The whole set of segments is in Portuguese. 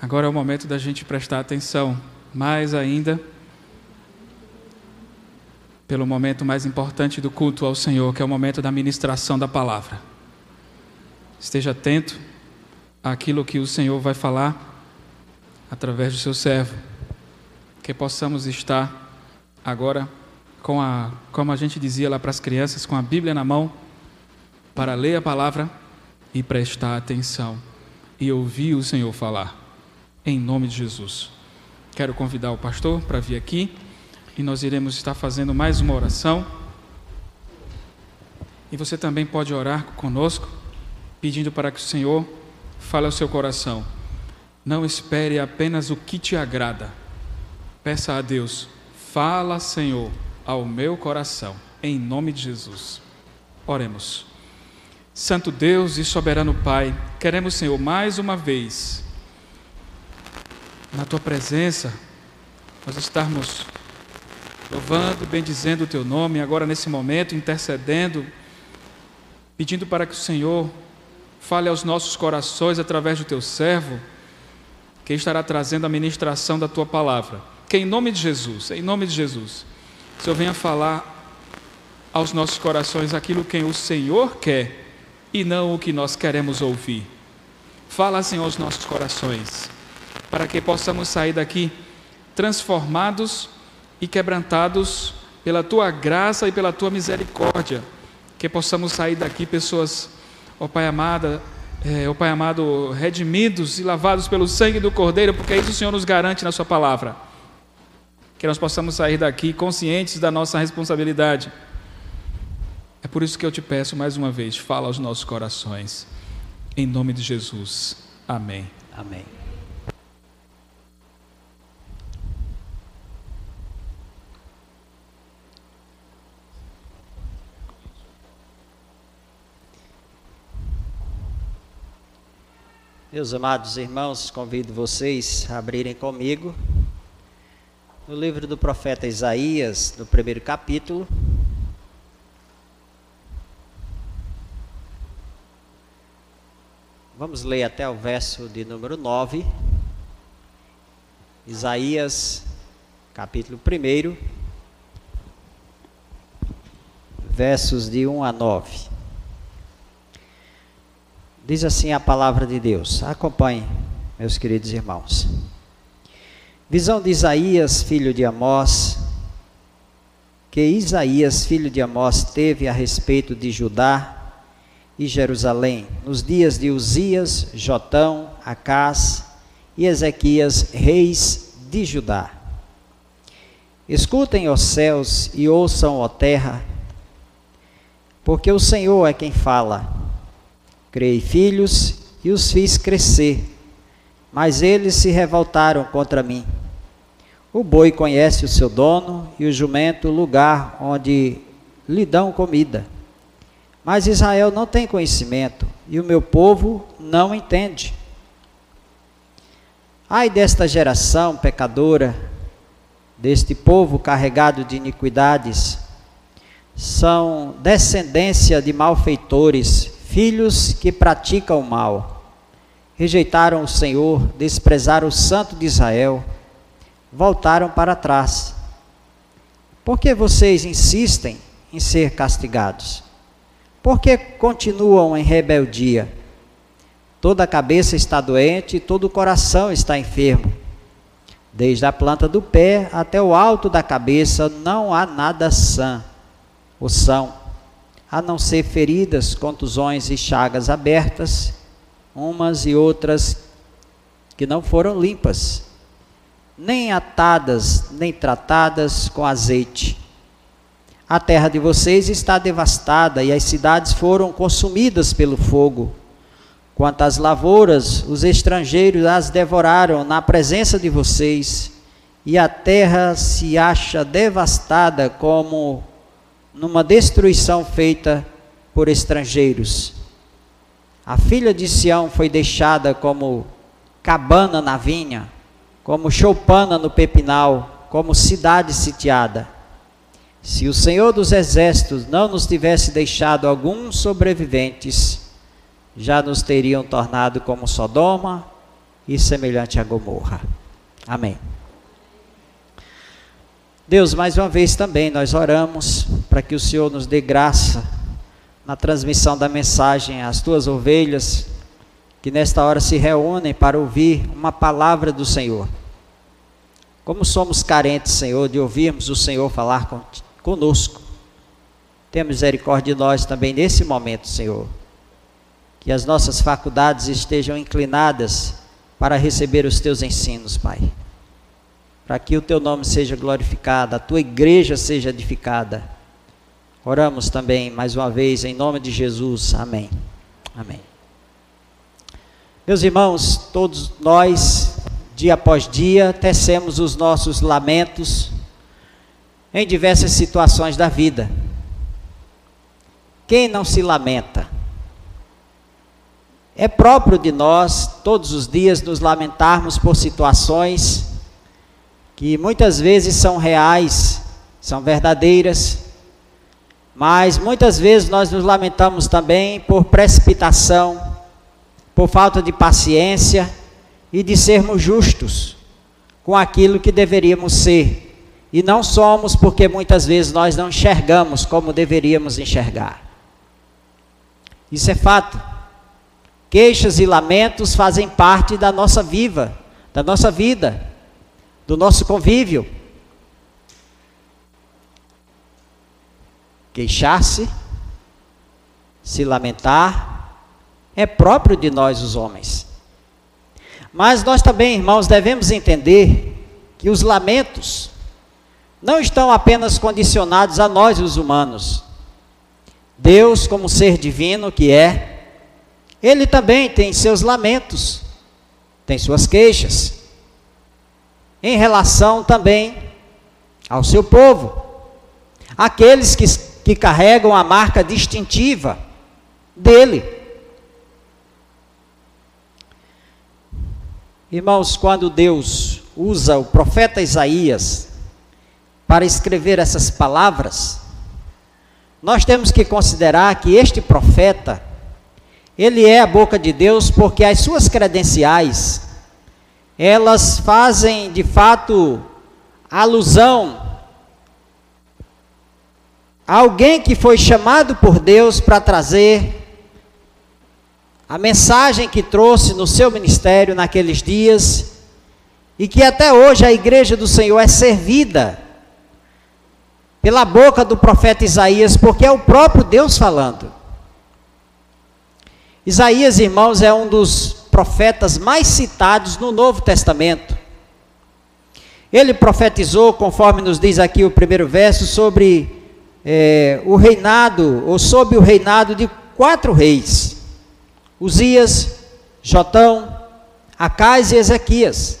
Agora é o momento da gente prestar atenção, mais ainda, pelo momento mais importante do culto ao Senhor, que é o momento da ministração da palavra. Esteja atento àquilo que o Senhor vai falar através do seu servo, que possamos estar agora com a, como a gente dizia lá para as crianças, com a Bíblia na mão, para ler a palavra e prestar atenção e ouvir o Senhor falar, em nome de Jesus. Quero convidar o pastor para vir aqui e nós iremos estar fazendo mais uma oração. E você também pode orar conosco, pedindo para que o Senhor fale ao seu coração. Não espere apenas o que te agrada. Peça a Deus, fala, Senhor, ao meu coração, em nome de Jesus. Oremos. Santo Deus e soberano Pai, queremos, Senhor, mais uma vez, na tua presença, nós estarmos louvando, bendizendo o teu nome, agora nesse momento, intercedendo, pedindo para que o Senhor fale aos nossos corações através do teu servo, que estará trazendo a ministração da tua palavra. Que em nome de Jesus, em nome de Jesus, o Senhor venha falar aos nossos corações aquilo que o Senhor quer e não o que nós queremos ouvir. Fala, Senhor, aos nossos corações, para que possamos sair daqui transformados e quebrantados pela tua graça e pela tua misericórdia, que possamos sair daqui pessoas, ó Pai amada, é, ó Pai amado, redimidos e lavados pelo sangue do Cordeiro, porque isso o Senhor nos garante na Sua palavra. Que nós possamos sair daqui conscientes da nossa responsabilidade é por isso que eu te peço mais uma vez, fala aos nossos corações. Em nome de Jesus. Amém. Amém. Meus amados irmãos, convido vocês a abrirem comigo no livro do profeta Isaías, no primeiro capítulo. Vamos ler até o verso de número 9. Isaías, capítulo 1, versos de 1 a 9. Diz assim a palavra de Deus. Acompanhe, meus queridos irmãos. Visão de Isaías, filho de Amós, que Isaías, filho de Amós, teve a respeito de Judá e Jerusalém, nos dias de Uzias, Jotão, Acás e Ezequias, reis de Judá. Escutem, os céus, e ouçam, ó terra, porque o Senhor é quem fala. Criei filhos e os fiz crescer, mas eles se revoltaram contra mim. O boi conhece o seu dono e o jumento o lugar onde lhe dão comida mas Israel não tem conhecimento e o meu povo não entende. Ai desta geração pecadora, deste povo carregado de iniquidades, são descendência de malfeitores, filhos que praticam o mal. Rejeitaram o Senhor, desprezaram o Santo de Israel, voltaram para trás. Por que vocês insistem em ser castigados? Porque continuam em rebeldia? Toda a cabeça está doente e todo o coração está enfermo. Desde a planta do pé até o alto da cabeça não há nada sã, ou são, a não ser feridas, contusões e chagas abertas, umas e outras que não foram limpas, nem atadas, nem tratadas com azeite a terra de vocês está devastada e as cidades foram consumidas pelo fogo. Quanto às lavouras, os estrangeiros as devoraram na presença de vocês, e a terra se acha devastada como numa destruição feita por estrangeiros. A filha de Sião foi deixada como cabana na vinha, como choupana no pepinal, como cidade sitiada. Se o Senhor dos Exércitos não nos tivesse deixado alguns sobreviventes, já nos teriam tornado como Sodoma e semelhante a Gomorra. Amém. Deus, mais uma vez também nós oramos para que o Senhor nos dê graça na transmissão da mensagem às tuas ovelhas, que nesta hora se reúnem para ouvir uma palavra do Senhor. Como somos carentes, Senhor, de ouvirmos o Senhor falar conosco. Tenha misericórdia de nós também nesse momento, Senhor. Que as nossas faculdades estejam inclinadas para receber os teus ensinos, Pai para que o teu nome seja glorificado, a tua igreja seja edificada. Oramos também mais uma vez em nome de Jesus. Amém. Amém. Meus irmãos, todos nós, dia após dia, tecemos os nossos lamentos em diversas situações da vida. Quem não se lamenta? É próprio de nós, todos os dias, nos lamentarmos por situações que muitas vezes são reais, são verdadeiras, mas muitas vezes nós nos lamentamos também por precipitação, por falta de paciência e de sermos justos com aquilo que deveríamos ser. E não somos porque muitas vezes nós não enxergamos como deveríamos enxergar. Isso é fato. Queixas e lamentos fazem parte da nossa viva, da nossa vida do nosso convívio. Queixar-se, se lamentar, é próprio de nós os homens. Mas nós também, irmãos, devemos entender que os lamentos não estão apenas condicionados a nós, os humanos. Deus, como ser divino que é, ele também tem seus lamentos, tem suas queixas em relação também ao seu povo, aqueles que, que carregam a marca distintiva dele. Irmãos, quando Deus usa o profeta Isaías para escrever essas palavras, nós temos que considerar que este profeta, ele é a boca de Deus porque as suas credenciais elas fazem de fato alusão alguém que foi chamado por Deus para trazer a mensagem que trouxe no seu ministério naqueles dias e que até hoje a igreja do Senhor é servida pela boca do profeta Isaías, porque é o próprio Deus falando. Isaías, irmãos, é um dos profetas mais citados no Novo Testamento. Ele profetizou, conforme nos diz aqui o primeiro verso, sobre é, o reinado, ou sobre o reinado de quatro reis: Uzias, Jotão, Acais e Ezequias.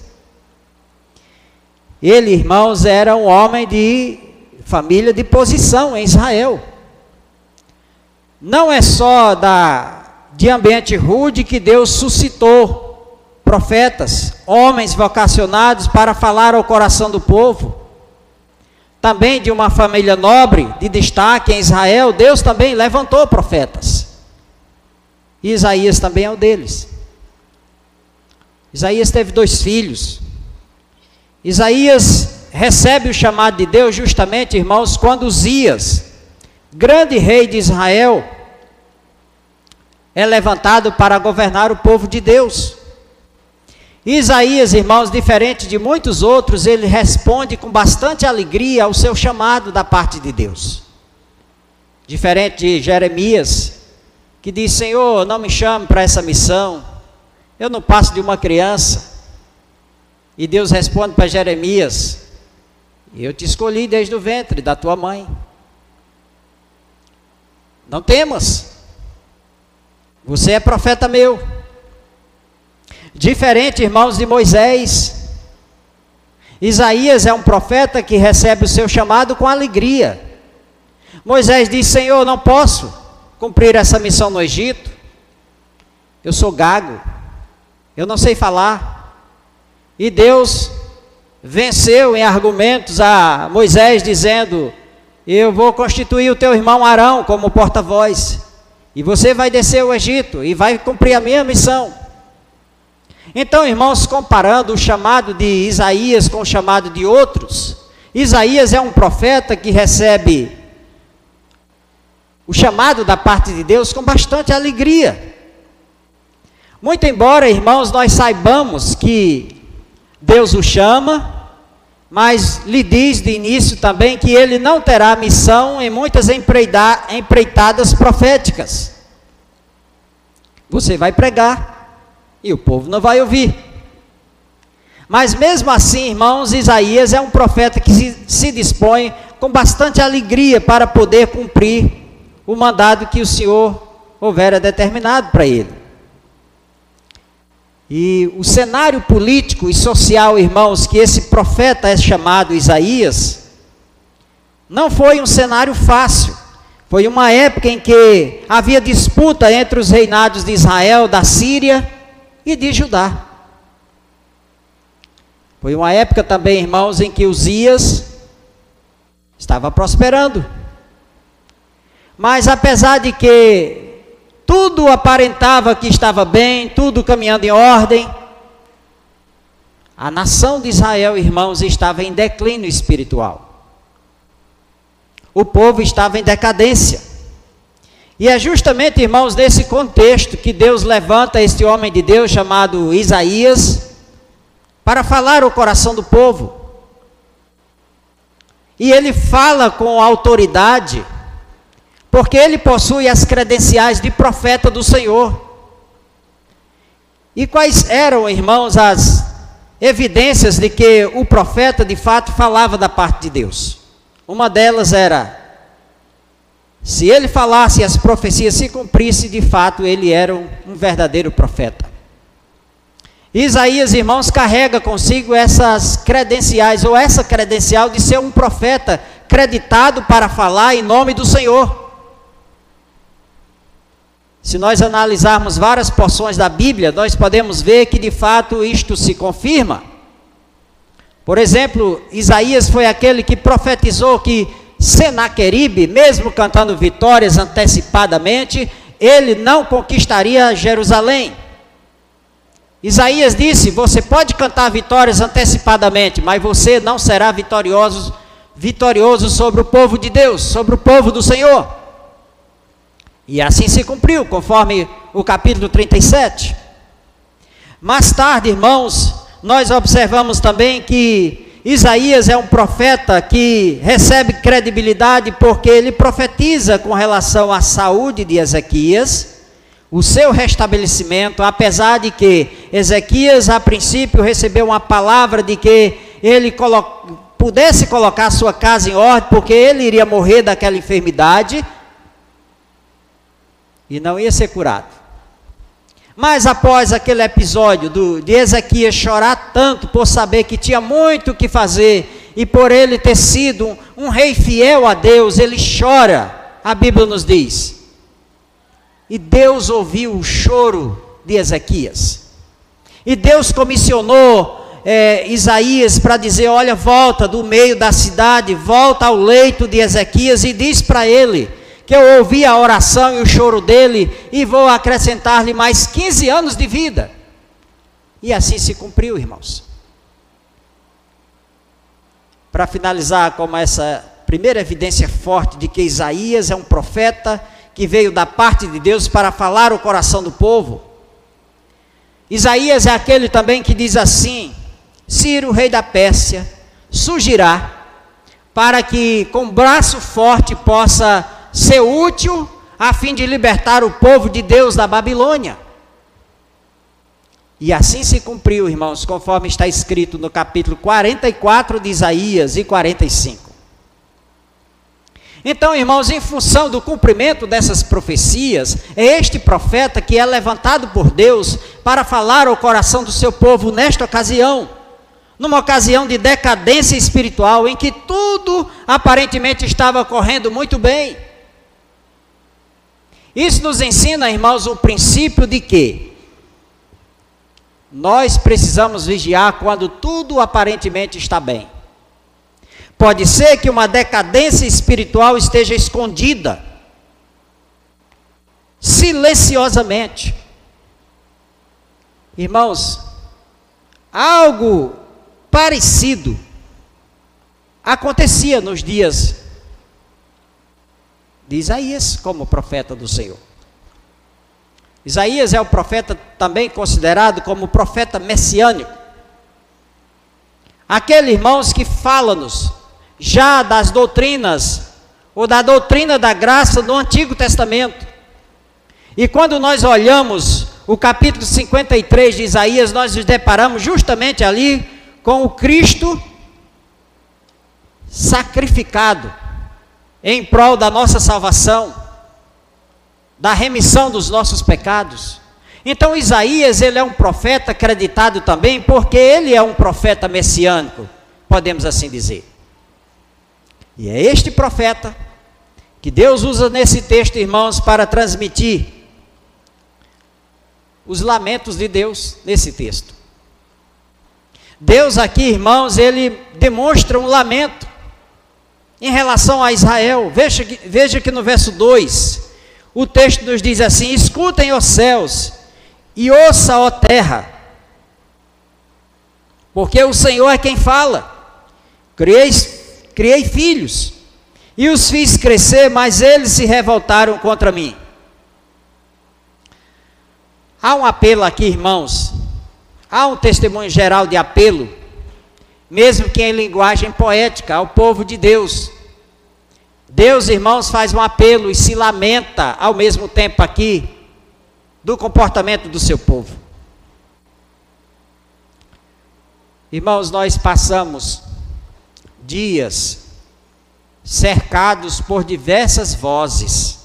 Ele, irmãos, era um homem de família de posição em Israel. Não é só da de ambiente rude que Deus suscitou profetas, homens vocacionados para falar ao coração do povo. Também de uma família nobre, de destaque em Israel, Deus também levantou profetas. E Isaías também é um deles. Isaías teve dois filhos. Isaías recebe o chamado de Deus justamente, irmãos, quando Uzias, grande rei de Israel, é levantado para governar o povo de Deus. Isaías, irmãos, diferente de muitos outros, ele responde com bastante alegria ao seu chamado da parte de Deus. Diferente de Jeremias, que diz: Senhor, não me chame para essa missão, eu não passo de uma criança. E Deus responde para Jeremias: Eu te escolhi desde o ventre da tua mãe. Não temas, você é profeta meu. Diferente, irmãos, de Moisés. Isaías é um profeta que recebe o seu chamado com alegria. Moisés diz: Senhor, não posso cumprir essa missão no Egito. Eu sou gago. Eu não sei falar. E Deus venceu em argumentos a Moisés, dizendo: Eu vou constituir o teu irmão Arão como porta-voz. E você vai descer ao Egito e vai cumprir a minha missão. Então, irmãos, comparando o chamado de Isaías com o chamado de outros, Isaías é um profeta que recebe o chamado da parte de Deus com bastante alegria. Muito embora, irmãos, nós saibamos que Deus o chama, mas lhe diz de início também que ele não terá missão em muitas empreitadas proféticas. Você vai pregar e o povo não vai ouvir. Mas mesmo assim, irmãos, Isaías é um profeta que se, se dispõe com bastante alegria para poder cumprir o mandado que o Senhor houvera determinado para ele. E o cenário político e social, irmãos, que esse profeta é chamado Isaías, não foi um cenário fácil. Foi uma época em que havia disputa entre os reinados de Israel, da Síria e de Judá. Foi uma época também, irmãos, em que Uzias estava prosperando. Mas apesar de que tudo aparentava que estava bem, tudo caminhando em ordem. A nação de Israel, irmãos, estava em declínio espiritual. O povo estava em decadência. E é justamente, irmãos, nesse contexto que Deus levanta este homem de Deus chamado Isaías para falar o coração do povo. E ele fala com autoridade porque ele possui as credenciais de profeta do Senhor. E quais eram, irmãos, as evidências de que o profeta de fato falava da parte de Deus? Uma delas era: se ele falasse e as profecias se cumprissem, de fato ele era um, um verdadeiro profeta. Isaías, irmãos, carrega consigo essas credenciais, ou essa credencial de ser um profeta creditado para falar em nome do Senhor. Se nós analisarmos várias porções da Bíblia, nós podemos ver que de fato isto se confirma. Por exemplo, Isaías foi aquele que profetizou que Senaqueribe, mesmo cantando vitórias antecipadamente, ele não conquistaria Jerusalém. Isaías disse: Você pode cantar vitórias antecipadamente, mas você não será vitorioso, vitorioso sobre o povo de Deus, sobre o povo do Senhor. E assim se cumpriu, conforme o capítulo 37. Mais tarde, irmãos, nós observamos também que Isaías é um profeta que recebe credibilidade porque ele profetiza com relação à saúde de Ezequias, o seu restabelecimento, apesar de que Ezequias, a princípio, recebeu uma palavra de que ele colo pudesse colocar sua casa em ordem, porque ele iria morrer daquela enfermidade e não ia ser curado. Mas após aquele episódio do, de Ezequias chorar tanto por saber que tinha muito o que fazer e por ele ter sido um, um rei fiel a Deus, ele chora, a Bíblia nos diz. E Deus ouviu o choro de Ezequias. E Deus comissionou é, Isaías para dizer: Olha, volta do meio da cidade, volta ao leito de Ezequias e diz para ele que eu ouvi a oração e o choro dele e vou acrescentar-lhe mais 15 anos de vida. E assim se cumpriu, irmãos. Para finalizar, como essa primeira evidência forte de que Isaías é um profeta que veio da parte de Deus para falar o coração do povo. Isaías é aquele também que diz assim: Ciro, rei da Pérsia, surgirá para que com braço forte possa ser útil a fim de libertar o povo de Deus da Babilônia. E assim se cumpriu, irmãos, conforme está escrito no capítulo 44 de Isaías e 45. Então, irmãos, em função do cumprimento dessas profecias, é este profeta que é levantado por Deus para falar ao coração do seu povo nesta ocasião, numa ocasião de decadência espiritual em que tudo aparentemente estava correndo muito bem. Isso nos ensina, irmãos, o princípio de que nós precisamos vigiar quando tudo aparentemente está bem. Pode ser que uma decadência espiritual esteja escondida, silenciosamente. Irmãos, algo parecido acontecia nos dias de Isaías como profeta do Senhor. Isaías é o profeta também considerado como profeta messiânico. Aquele, irmãos, que fala-nos já das doutrinas, ou da doutrina da graça no Antigo Testamento. E quando nós olhamos o capítulo 53 de Isaías, nós nos deparamos justamente ali com o Cristo sacrificado em prol da nossa salvação, da remissão dos nossos pecados. Então Isaías, ele é um profeta acreditado também, porque ele é um profeta messiânico, podemos assim dizer. E é este profeta que Deus usa nesse texto, irmãos, para transmitir os lamentos de Deus nesse texto. Deus aqui, irmãos, ele demonstra um lamento em relação a Israel. Veja, veja que no verso 2, o texto nos diz assim: Escutem os céus e ouça, ó terra, porque o Senhor é quem fala. Criei, criei filhos e os fiz crescer, mas eles se revoltaram contra mim. Há um apelo aqui, irmãos. Há um testemunho geral de apelo mesmo que em linguagem poética, ao povo de Deus. Deus, irmãos, faz um apelo e se lamenta ao mesmo tempo aqui do comportamento do seu povo. Irmãos, nós passamos dias cercados por diversas vozes.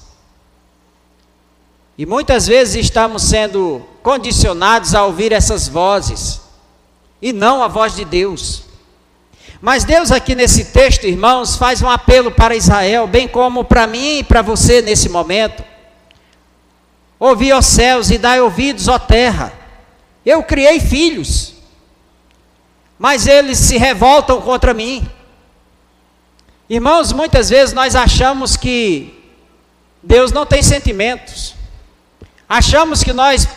E muitas vezes estamos sendo condicionados a ouvir essas vozes e não a voz de Deus. Mas Deus, aqui nesse texto, irmãos, faz um apelo para Israel, bem como para mim e para você nesse momento. Ouvi, ó céus, e dai ouvidos, ó terra. Eu criei filhos, mas eles se revoltam contra mim. Irmãos, muitas vezes nós achamos que Deus não tem sentimentos. Achamos que nós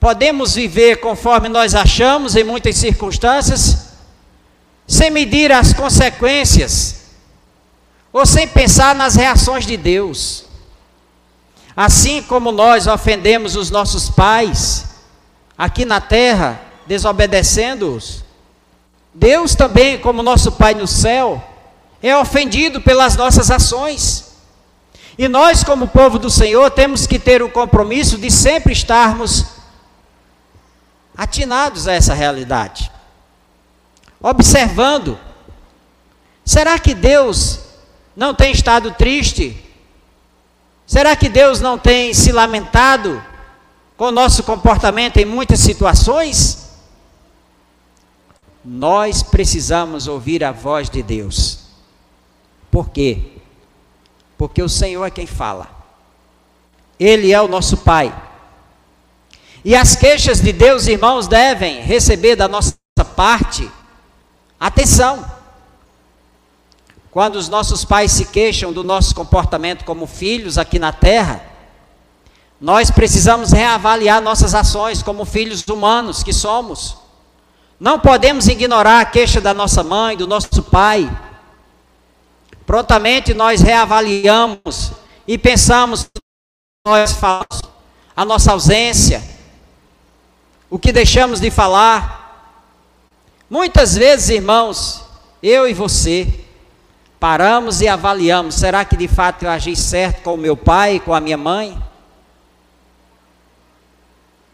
Podemos viver conforme nós achamos em muitas circunstâncias, sem medir as consequências, ou sem pensar nas reações de Deus. Assim como nós ofendemos os nossos pais aqui na terra, desobedecendo-os, Deus também, como nosso Pai no céu, é ofendido pelas nossas ações. E nós, como povo do Senhor, temos que ter o compromisso de sempre estarmos atinados a essa realidade. Observando, será que Deus não tem estado triste? Será que Deus não tem se lamentado com o nosso comportamento em muitas situações? Nós precisamos ouvir a voz de Deus. Por quê? Porque o Senhor é quem fala. Ele é o nosso Pai. E as queixas de Deus, irmãos, devem receber da nossa parte atenção. Quando os nossos pais se queixam do nosso comportamento como filhos aqui na terra, nós precisamos reavaliar nossas ações como filhos humanos que somos. Não podemos ignorar a queixa da nossa mãe, do nosso pai. Prontamente nós reavaliamos e pensamos nós falamos a nossa ausência, o que deixamos de falar. Muitas vezes, irmãos, eu e você, paramos e avaliamos: será que de fato eu agi certo com o meu pai, com a minha mãe?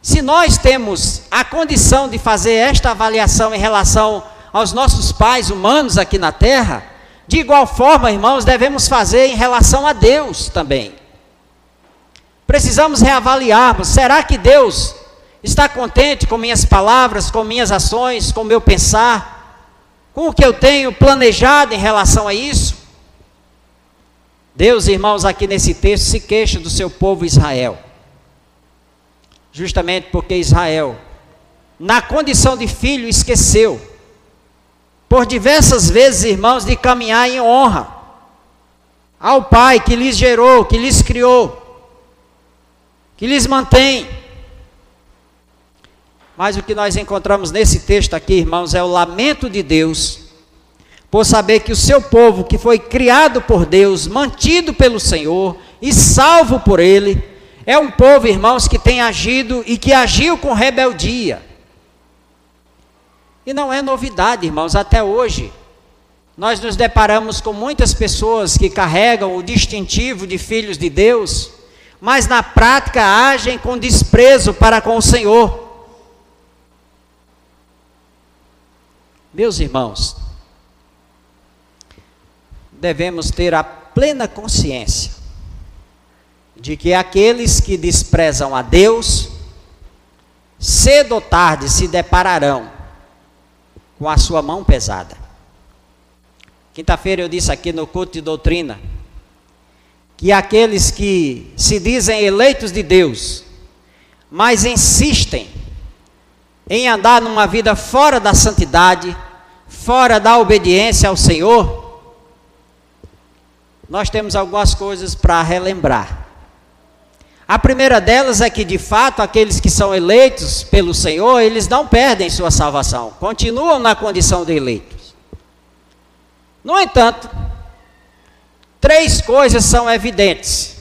Se nós temos a condição de fazer esta avaliação em relação aos nossos pais humanos aqui na terra, de igual forma, irmãos, devemos fazer em relação a Deus também. Precisamos reavaliarmos: será que Deus Está contente com minhas palavras, com minhas ações, com meu pensar, com o que eu tenho planejado em relação a isso? Deus, irmãos, aqui nesse texto se queixa do seu povo Israel. Justamente porque Israel, na condição de filho, esqueceu, por diversas vezes, irmãos, de caminhar em honra ao Pai que lhes gerou, que lhes criou, que lhes mantém Mas o que nós encontramos nesse texto aqui, irmãos, é o lamento de Deus por saber que o seu povo, que foi criado por Deus, mantido pelo Senhor e salvo por Ele, é um povo, irmãos, que tem agido e que agiu com rebeldia. E não é novidade, irmãos, até hoje. Nós nos deparamos com muitas pessoas que carregam o distintivo de filhos de Deus, mas na prática agem com desprezo para com o Senhor. Meus irmãos, devemos ter a plena consciência de que aqueles que desprezam a Deus, cedo ou tarde se depararão com a sua mão pesada. Quinta-feira eu disse aqui no culto de doutrina que aqueles que se dizem eleitos de Deus, mas insistem em andar numa vida fora da santidade, fora da obediência ao Senhor, nós temos algumas coisas para relembrar. A primeira delas é que, de fato, aqueles que são eleitos pelo Senhor, eles não perdem sua salvação, continuam na condição de eleitos. No entanto, três coisas são evidentes: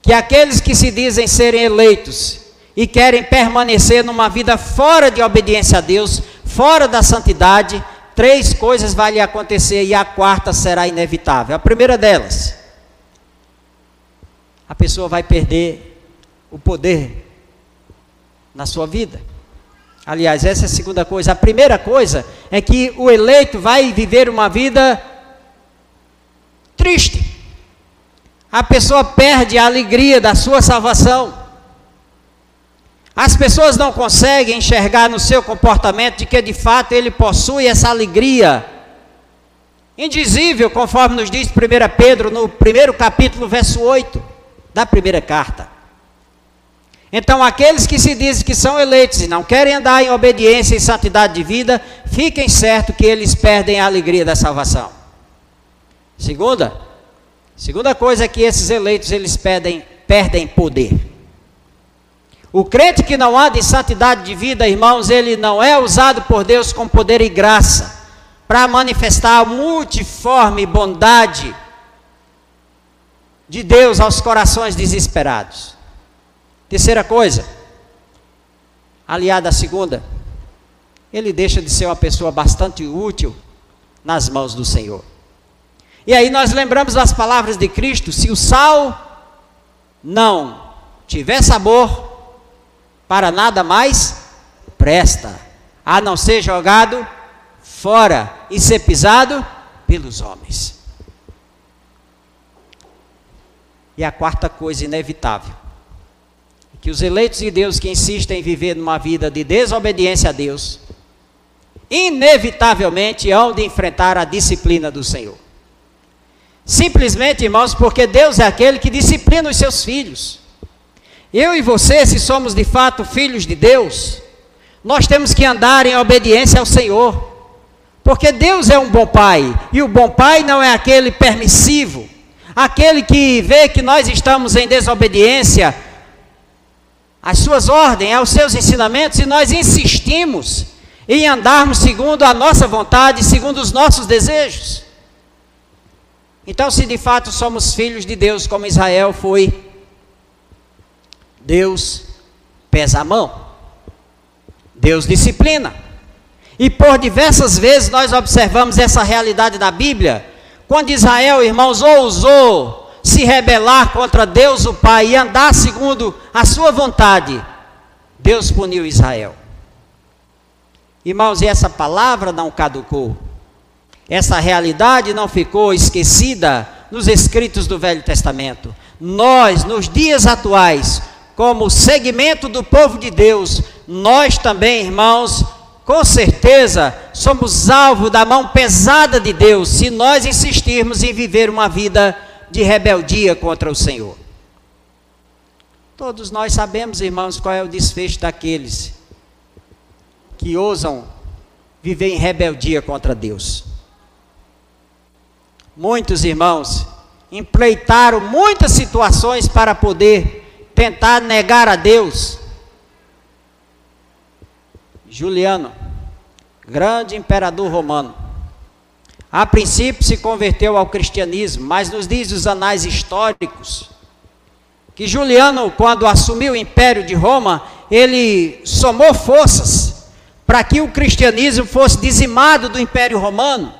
que aqueles que se dizem serem eleitos e querem permanecer numa vida fora de obediência a Deus, fora da santidade, três coisas vão lhe acontecer e a quarta será inevitável. A primeira delas, a pessoa vai perder o poder na sua vida. Aliás, essa é a segunda coisa. A primeira coisa é que o eleito vai viver uma vida triste. A pessoa perde a alegria da sua salvação. As pessoas não conseguem enxergar no seu comportamento de que de fato ele possui essa alegria indizível, conforme nos diz 1 Pedro no primeiro capítulo, verso 8 da primeira carta. Então, aqueles que se dizem que são eleitos e não querem andar em obediência e santidade de vida, fiquem certos que eles perdem a alegria da salvação. Segunda, segunda coisa é que esses eleitos eles perdem, perdem poder. O crente que não anda em santidade de vida, irmãos, ele não é usado por Deus com poder e graça para manifestar a multiforme bondade de Deus aos corações desesperados. Terceira coisa, aliada à segunda, ele deixa de ser uma pessoa bastante útil nas mãos do Senhor. E aí nós lembramos das palavras de Cristo: se o sal não tiver sabor, para nada mais presta, a não ser jogado fora e ser pisado pelos homens. E a quarta coisa inevitável, é que os eleitos de Deus que insistem em viver numa vida de desobediência a Deus, inevitavelmente hão de enfrentar a disciplina do Senhor. Simplesmente, irmãos, porque Deus é aquele que disciplina os seus filhos. Eu e você, se somos de fato filhos de Deus, nós temos que andar em obediência ao Senhor. Porque Deus é um bom pai, e o bom pai não é aquele permissivo, aquele que vê que nós estamos em desobediência às suas ordens, aos seus ensinamentos, e nós insistimos em andarmos segundo a nossa vontade, segundo os nossos desejos. Então, se de fato somos filhos de Deus, como Israel foi, Deus pesa a mão. Deus disciplina. E por diversas vezes nós observamos essa realidade da Bíblia. Quando Israel, irmãos, ousou se rebelar contra Deus o Pai e andar segundo a sua vontade, Deus puniu Israel. Irmãos, e essa palavra não caducou. Essa realidade não ficou esquecida nos escritos do Velho Testamento. Nós, nos dias atuais, como segmento do povo de Deus, nós também, irmãos, com certeza somos alvo da mão pesada de Deus se nós insistirmos em viver uma vida de rebeldia contra o Senhor. Todos nós sabemos, irmãos, qual é o desfecho daqueles que ousam viver em rebeldia contra Deus. Muitos irmãos empleitaram muitas situações para poder tentar negar a Deus. Juliano, grande imperador romano. A princípio se converteu ao cristianismo, mas nos diz os anais históricos que Juliano, quando assumiu o império de Roma, ele somou forças para que o cristianismo fosse dizimado do império romano.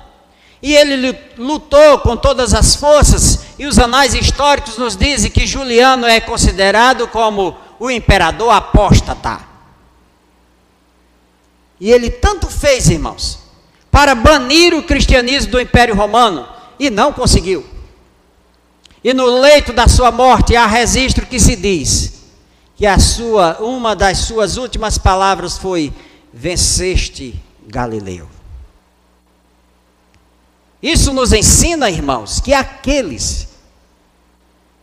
E ele lutou com todas as forças, e os anais históricos nos dizem que Juliano é considerado como o imperador apóstata. E ele tanto fez, irmãos, para banir o cristianismo do Império Romano, e não conseguiu. E no leito da sua morte há registro que se diz que a sua, uma das suas últimas palavras foi: Venceste Galileu. Isso nos ensina, irmãos, que aqueles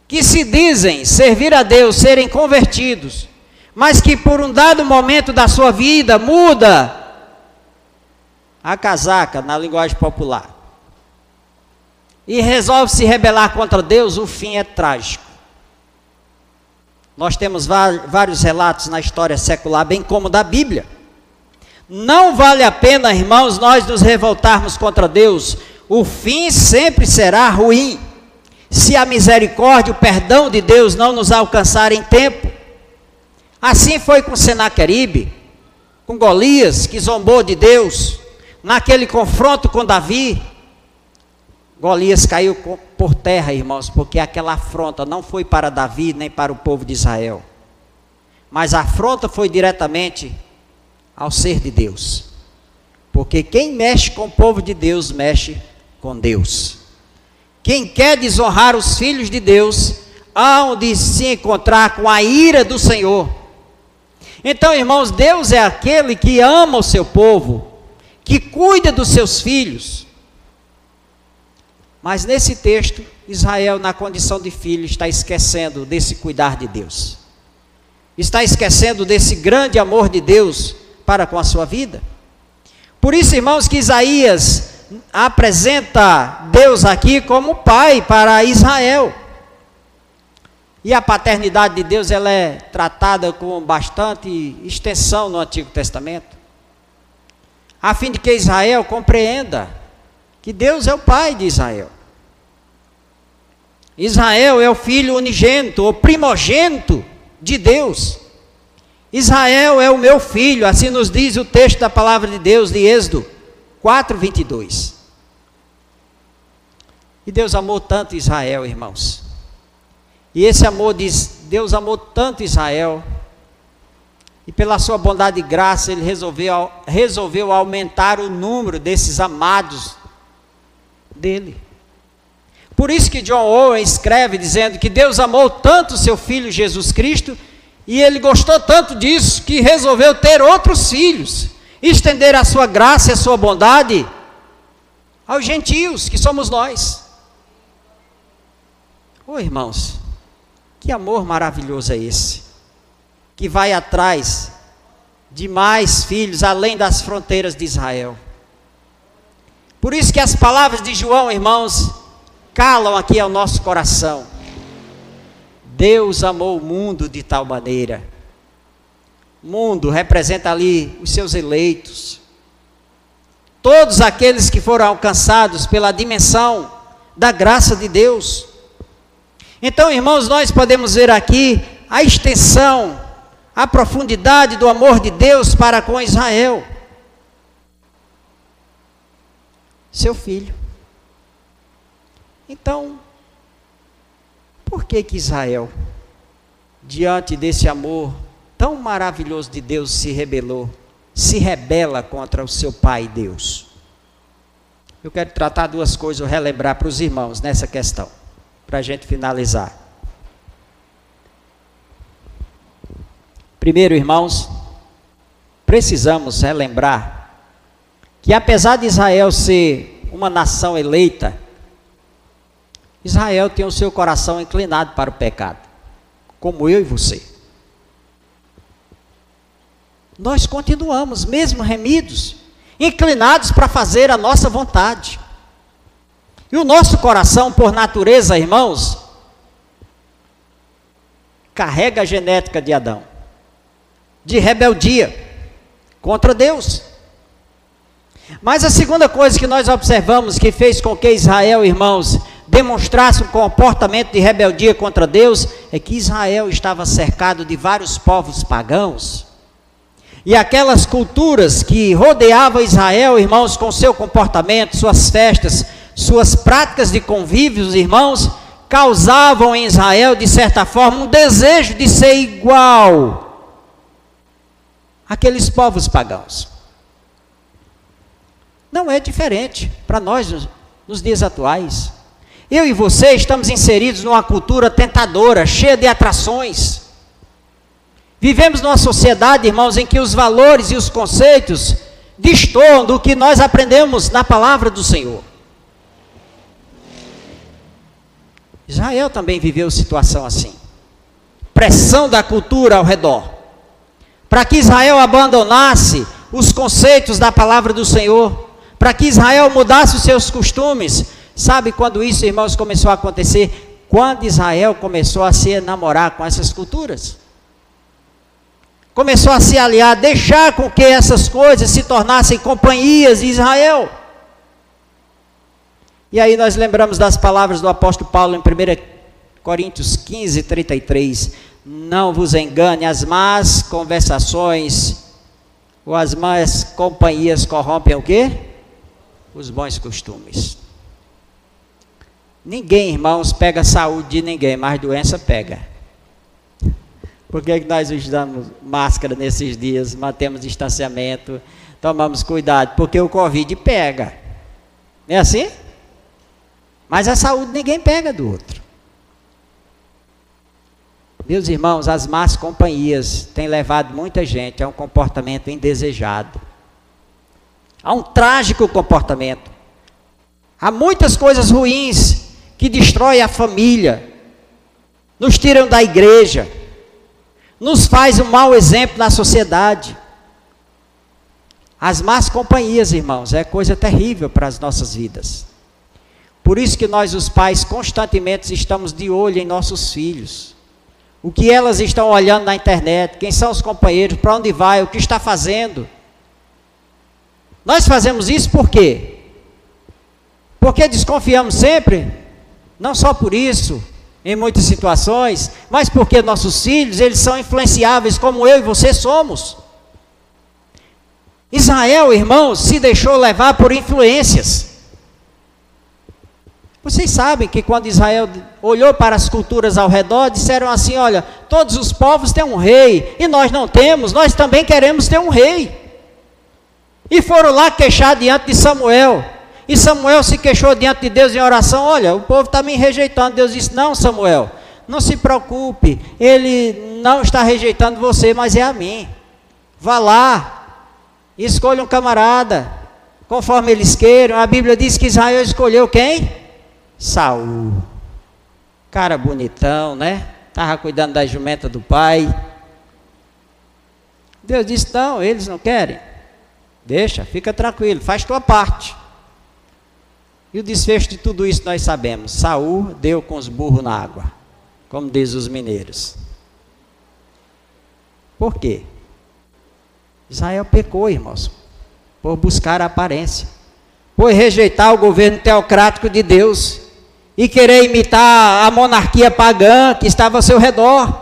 que se dizem servir a Deus, serem convertidos, mas que por um dado momento da sua vida muda a casaca, na linguagem popular, e resolve se rebelar contra Deus, o fim é trágico. Nós temos vários relatos na história secular, bem como da Bíblia. Não vale a pena, irmãos, nós nos revoltarmos contra Deus, o fim sempre será ruim. Se a misericórdia, o perdão de Deus não nos alcançar em tempo. Assim foi com Senaqueribe, com Golias, que zombou de Deus, naquele confronto com Davi. Golias caiu por terra, irmãos, porque aquela afronta não foi para Davi nem para o povo de Israel, mas a afronta foi diretamente ao ser de Deus. Porque quem mexe com o povo de Deus mexe com Deus. Quem quer desonrar os filhos de Deus, há de se encontrar com a ira do Senhor. Então, irmãos, Deus é aquele que ama o seu povo, que cuida dos seus filhos. Mas nesse texto, Israel, na condição de filho, está esquecendo desse cuidar de Deus. Está esquecendo desse grande amor de Deus para com a sua vida. Por isso, irmãos, que Isaías apresenta Deus aqui como pai para Israel. E a paternidade de Deus ela é tratada com bastante extensão no Antigo Testamento, a fim de que Israel compreenda que Deus é o pai de Israel. Israel é o filho unigênito, o primogênito de Deus. Israel é o meu filho, assim nos diz o texto da palavra de Deus de Êxodo 4, 22. E Deus amou tanto Israel, irmãos. E esse amor diz: Deus amou tanto Israel. E pela sua bondade e graça, Ele resolveu, resolveu aumentar o número desses amados dele. Por isso que John Owen escreve dizendo que Deus amou tanto seu filho Jesus Cristo, e ele gostou tanto disso que resolveu ter outros filhos estender a sua graça e a sua bondade aos gentios, que somos nós. Oh, irmãos, que amor maravilhoso é esse, que vai atrás de mais filhos além das fronteiras de Israel. Por isso que as palavras de João, irmãos, calam aqui ao nosso coração. Deus amou o mundo de tal maneira mundo representa ali os seus eleitos. Todos aqueles que foram alcançados pela dimensão da graça de Deus. Então, irmãos, nós podemos ver aqui a extensão, a profundidade do amor de Deus para com Israel. Seu filho. Então, por que que Israel, diante desse amor tão maravilhoso de Deus se rebelou, se rebela contra o seu Pai Deus. Eu quero tratar duas coisas, relembrar para os irmãos nessa questão, para a gente finalizar. Primeiro, irmãos, precisamos relembrar que apesar de Israel ser uma nação eleita, Israel tem o seu coração inclinado para o pecado, como eu e você nós continuamos, mesmo remidos, inclinados para fazer a nossa vontade. E o nosso coração, por natureza, irmãos, carrega a genética de Adão, de rebeldia, contra Deus. Mas a segunda coisa que nós observamos que fez com que Israel, irmãos, demonstrasse um comportamento de rebeldia contra Deus é que Israel estava cercado de vários povos pagãos. E aquelas culturas que rodeavam Israel, irmãos, com seu comportamento, suas festas, suas práticas de convívios, irmãos, causavam em Israel, de certa forma, um desejo de ser igual àqueles povos pagãos. Não é diferente para nós nos dias atuais. Eu e você estamos inseridos numa cultura tentadora, cheia de atrações. Vivemos numa sociedade, irmãos, em que os valores e os conceitos destoam do que nós aprendemos na palavra do Senhor. Israel também viveu situação assim. Pressão da cultura ao redor. Para que Israel abandonasse os conceitos da palavra do Senhor, para que Israel mudasse os seus costumes. Sabe quando isso, irmãos, começou a acontecer? Quando Israel começou a se namorar com essas culturas. Começou a se aliar, deixar com que essas coisas se tornassem companhias de Israel. E aí nós lembramos das palavras do apóstolo Paulo em 1 Coríntios 15, 33. Não vos engane, as más conversações ou as más companhias corrompem o quê? Os bons costumes. Ninguém, irmãos, pega saúde de ninguém, mas doença pega. Por que, que nós usamos máscara nesses dias, mantemos distanciamento, tomamos cuidado? Porque o Covid pega. Não é assim? Mas a saúde ninguém pega do outro. Meus irmãos, as más companhias têm levado muita gente a um comportamento indesejado, a um trágico comportamento. Há muitas coisas ruins que destroem a família, nos tiram da igreja, nos faz um mau exemplo na sociedade. As más companhias, irmãos, é coisa terrível para as nossas vidas. Por isso que nós, os pais, constantemente estamos de olho em nossos filhos. O que elas estão olhando na internet, quem são os companheiros, para onde vai, o que está fazendo. Nós fazemos isso por quê? Porque desconfiamos sempre, não só por isso, em muitas situações, mas porque nossos filhos, eles são influenciáveis como eu e você somos. Israel, irmãos, se deixou levar por influências. Vocês sabem que quando Israel olhou para as culturas ao redor, disseram assim: Olha, todos os povos têm um rei, e nós não temos, nós também queremos ter um rei. E foram lá queixar diante de Samuel. E Samuel se queixou diante de Deus em oração: Olha, o povo está me rejeitando. Deus disse: Não, Samuel, não se preocupe, ele não está rejeitando você, mas é a mim. Vá lá, escolha um camarada, conforme eles queiram. A Bíblia diz que Israel escolheu quem? Saul. Cara bonitão, né? Estava cuidando da jumenta do pai. Deus disse: Não, eles não querem. Deixa, fica tranquilo, faz tua parte. E o desfecho de tudo isso nós sabemos. Saul deu com os burros na água, como diz os mineiros. Por quê? Israel pecou, irmãos, por buscar a aparência, por rejeitar o governo teocrático de Deus e querer imitar a monarquia pagã que estava ao seu redor.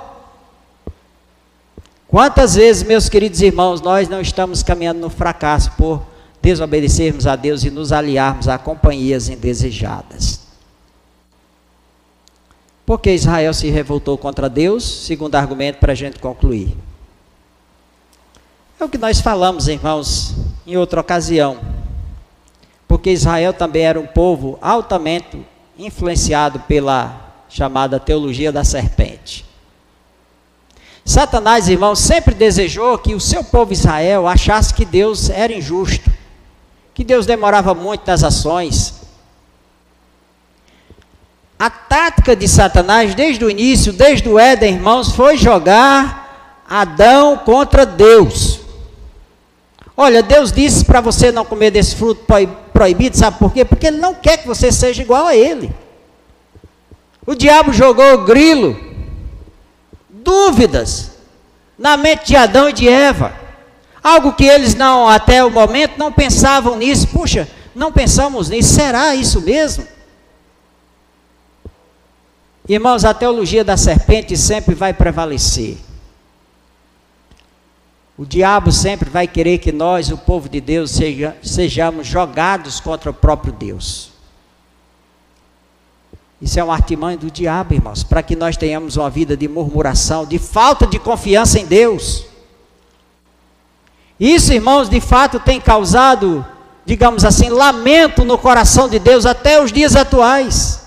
Quantas vezes, meus queridos irmãos, nós não estamos caminhando no fracasso por desobedecermos a Deus e nos aliarmos a companhias indesejadas? Porque Israel se revoltou contra Deus, segundo argumento para a gente concluir. É o que nós falamos, irmãos, em outra ocasião. Porque Israel também era um povo altamente influenciado pela chamada teologia da serpente. Satanás, irmãos, sempre desejou que o seu povo Israel achasse que Deus era injusto, que Deus demorava muito nas ações. A tática de Satanás, desde o início, desde o Éden, irmãos, foi jogar Adão contra Deus. Olha, Deus disse para você não comer desse fruto proibido, sabe por quê? Porque Ele não quer que você seja igual a Ele. O diabo jogou grilo, dúvidas, na mente de Adão e de Eva. Algo que eles não, até o momento, não pensavam nisso. Puxa, não pensamos nisso. Será isso mesmo? Irmãos, a teologia da serpente sempre vai prevalecer. O diabo sempre vai querer que nós, o povo de Deus, seja, sejamos jogados contra o próprio Deus. Isso é um artimanho do diabo, irmãos, para que nós tenhamos uma vida de murmuração, de falta de confiança em Deus. Isso, irmãos, de fato tem causado, digamos assim, lamento no coração de Deus até os dias atuais.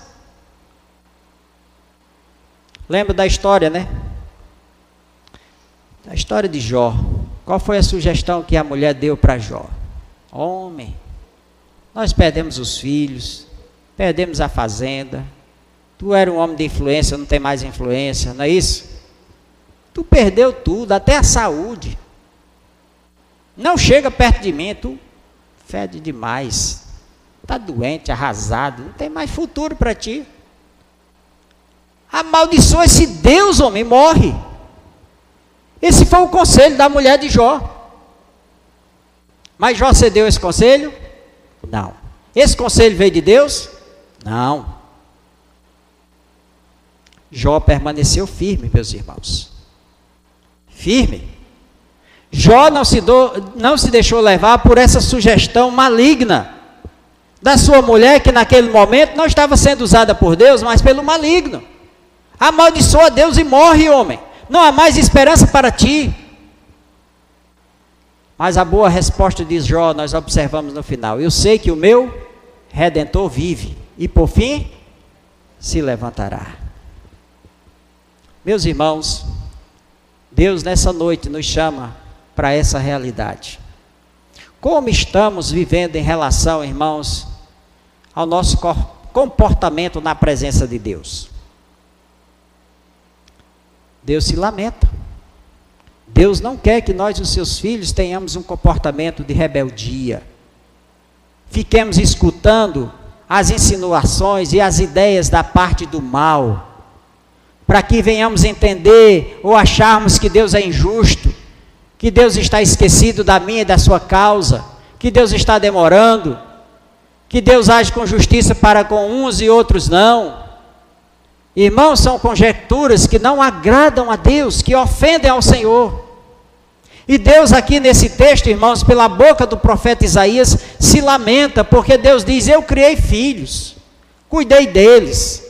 Lembra da história, né? A história de Jó. Qual foi a sugestão que a mulher deu para Jó? Homem, nós perdemos os filhos, perdemos a fazenda. Tu era um homem de influência, não tem mais influência, não é isso? Tu perdeu tudo, até a saúde. Não chega perto de mim, tu fede demais. Está doente, arrasado, não tem mais futuro para ti. Amaldiçoa esse Deus, homem, morre. Esse foi o conselho da mulher de Jó. Mas Jó cedeu esse conselho? Não. Esse conselho veio de Deus? Não. Jó permaneceu firme, meus irmãos. Firme. Jó não se, do, não se deixou levar por essa sugestão maligna da sua mulher, que naquele momento não estava sendo usada por Deus, mas pelo maligno. Amaldiçoa Deus e morre, homem. Não há mais esperança para ti. Mas a boa resposta de Jó nós observamos no final. Eu sei que o meu redentor vive e por fim se levantará. Meus irmãos, Deus nessa noite nos chama para essa realidade. Como estamos vivendo em relação, irmãos, ao nosso comportamento na presença de Deus? Deus se lamenta. Deus não quer que nós, os seus filhos, tenhamos um comportamento de rebeldia. Fiquemos escutando as insinuações e as ideias da parte do mal, para que venhamos entender ou acharmos que Deus é injusto, que Deus está esquecido da minha e da sua causa, que Deus está demorando, que Deus age com justiça para com uns e outros não. Irmãos, são conjecturas que não agradam a Deus, que ofendem ao Senhor. E Deus, aqui nesse texto, irmãos, pela boca do profeta Isaías, se lamenta, porque Deus diz: Eu criei filhos, cuidei deles,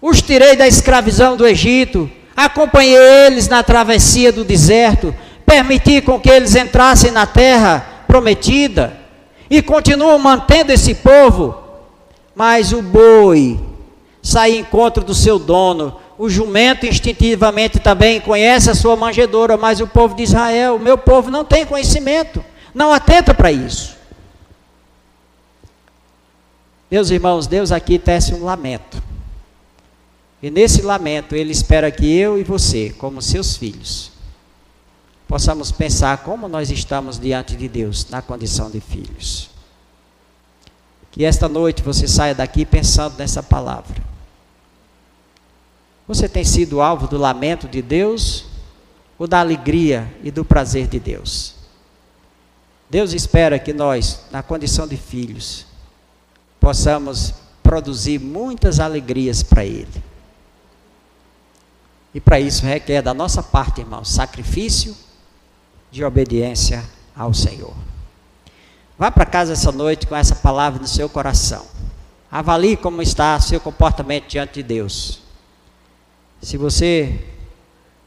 os tirei da escravidão do Egito, acompanhei eles na travessia do deserto, permiti com que eles entrassem na terra prometida, e continuo mantendo esse povo, mas o boi, sair em encontro do seu dono. O jumento instintivamente também conhece a sua manjedoura, mas o povo de Israel, o meu povo, não tem conhecimento, não atenta para isso. Meus irmãos, Deus aqui tece um lamento. E nesse lamento, Ele espera que eu e você, como seus filhos, possamos pensar como nós estamos diante de Deus na condição de filhos. Que esta noite você saia daqui pensando nessa palavra. Você tem sido alvo do lamento de Deus ou da alegria e do prazer de Deus? Deus espera que nós, na condição de filhos, possamos produzir muitas alegrias para Ele. E para isso requer da nossa parte, irmãos, sacrifício de obediência ao Senhor. Vá para casa essa noite com essa palavra no seu coração. Avalie como está seu comportamento diante de Deus. Se você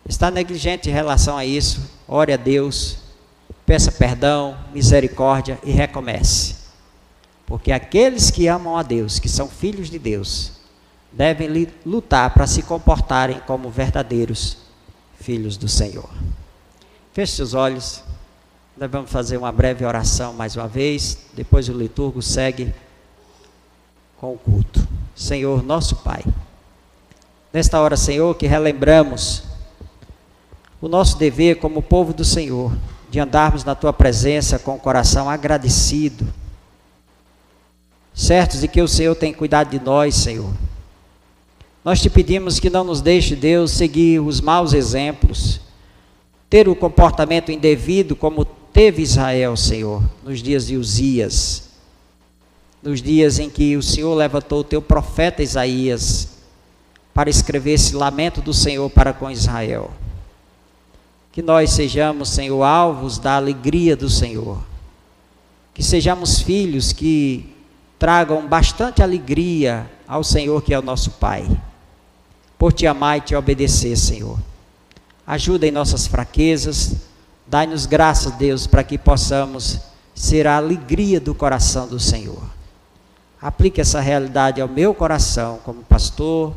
está negligente em relação a isso, ore a Deus, peça perdão, misericórdia e recomece. Porque aqueles que amam a Deus, que são filhos de Deus, devem lutar para se comportarem como verdadeiros filhos do Senhor. Feche seus olhos. Nós vamos fazer uma breve oração mais uma vez. Depois o liturgo segue com o culto. Senhor, nosso Pai. Nesta hora, Senhor, que relembramos o nosso dever como povo do Senhor, de andarmos na tua presença com o coração agradecido, certos de que o Senhor tem cuidado de nós, Senhor. Nós te pedimos que não nos deixe, Deus, seguir os maus exemplos, ter o comportamento indevido como teve Israel, Senhor, nos dias de Uzias, nos dias em que o Senhor levantou o teu profeta Isaías para escrever esse lamento do Senhor para com Israel. Que nós sejamos, Senhor, alvos da alegria do Senhor. Que sejamos filhos que tragam bastante alegria ao Senhor que é o nosso Pai. Por te amar e te obedecer, Senhor. Ajuda em nossas fraquezas. Dai-nos graças, Deus, para que possamos ser a alegria do coração do Senhor. Aplique essa realidade ao meu coração como pastor,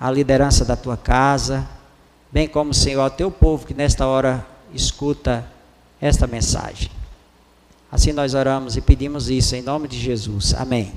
à liderança da tua casa, bem como, Senhor, ao teu povo que nesta hora escuta esta mensagem. Assim nós oramos e pedimos isso em nome de Jesus. Amém.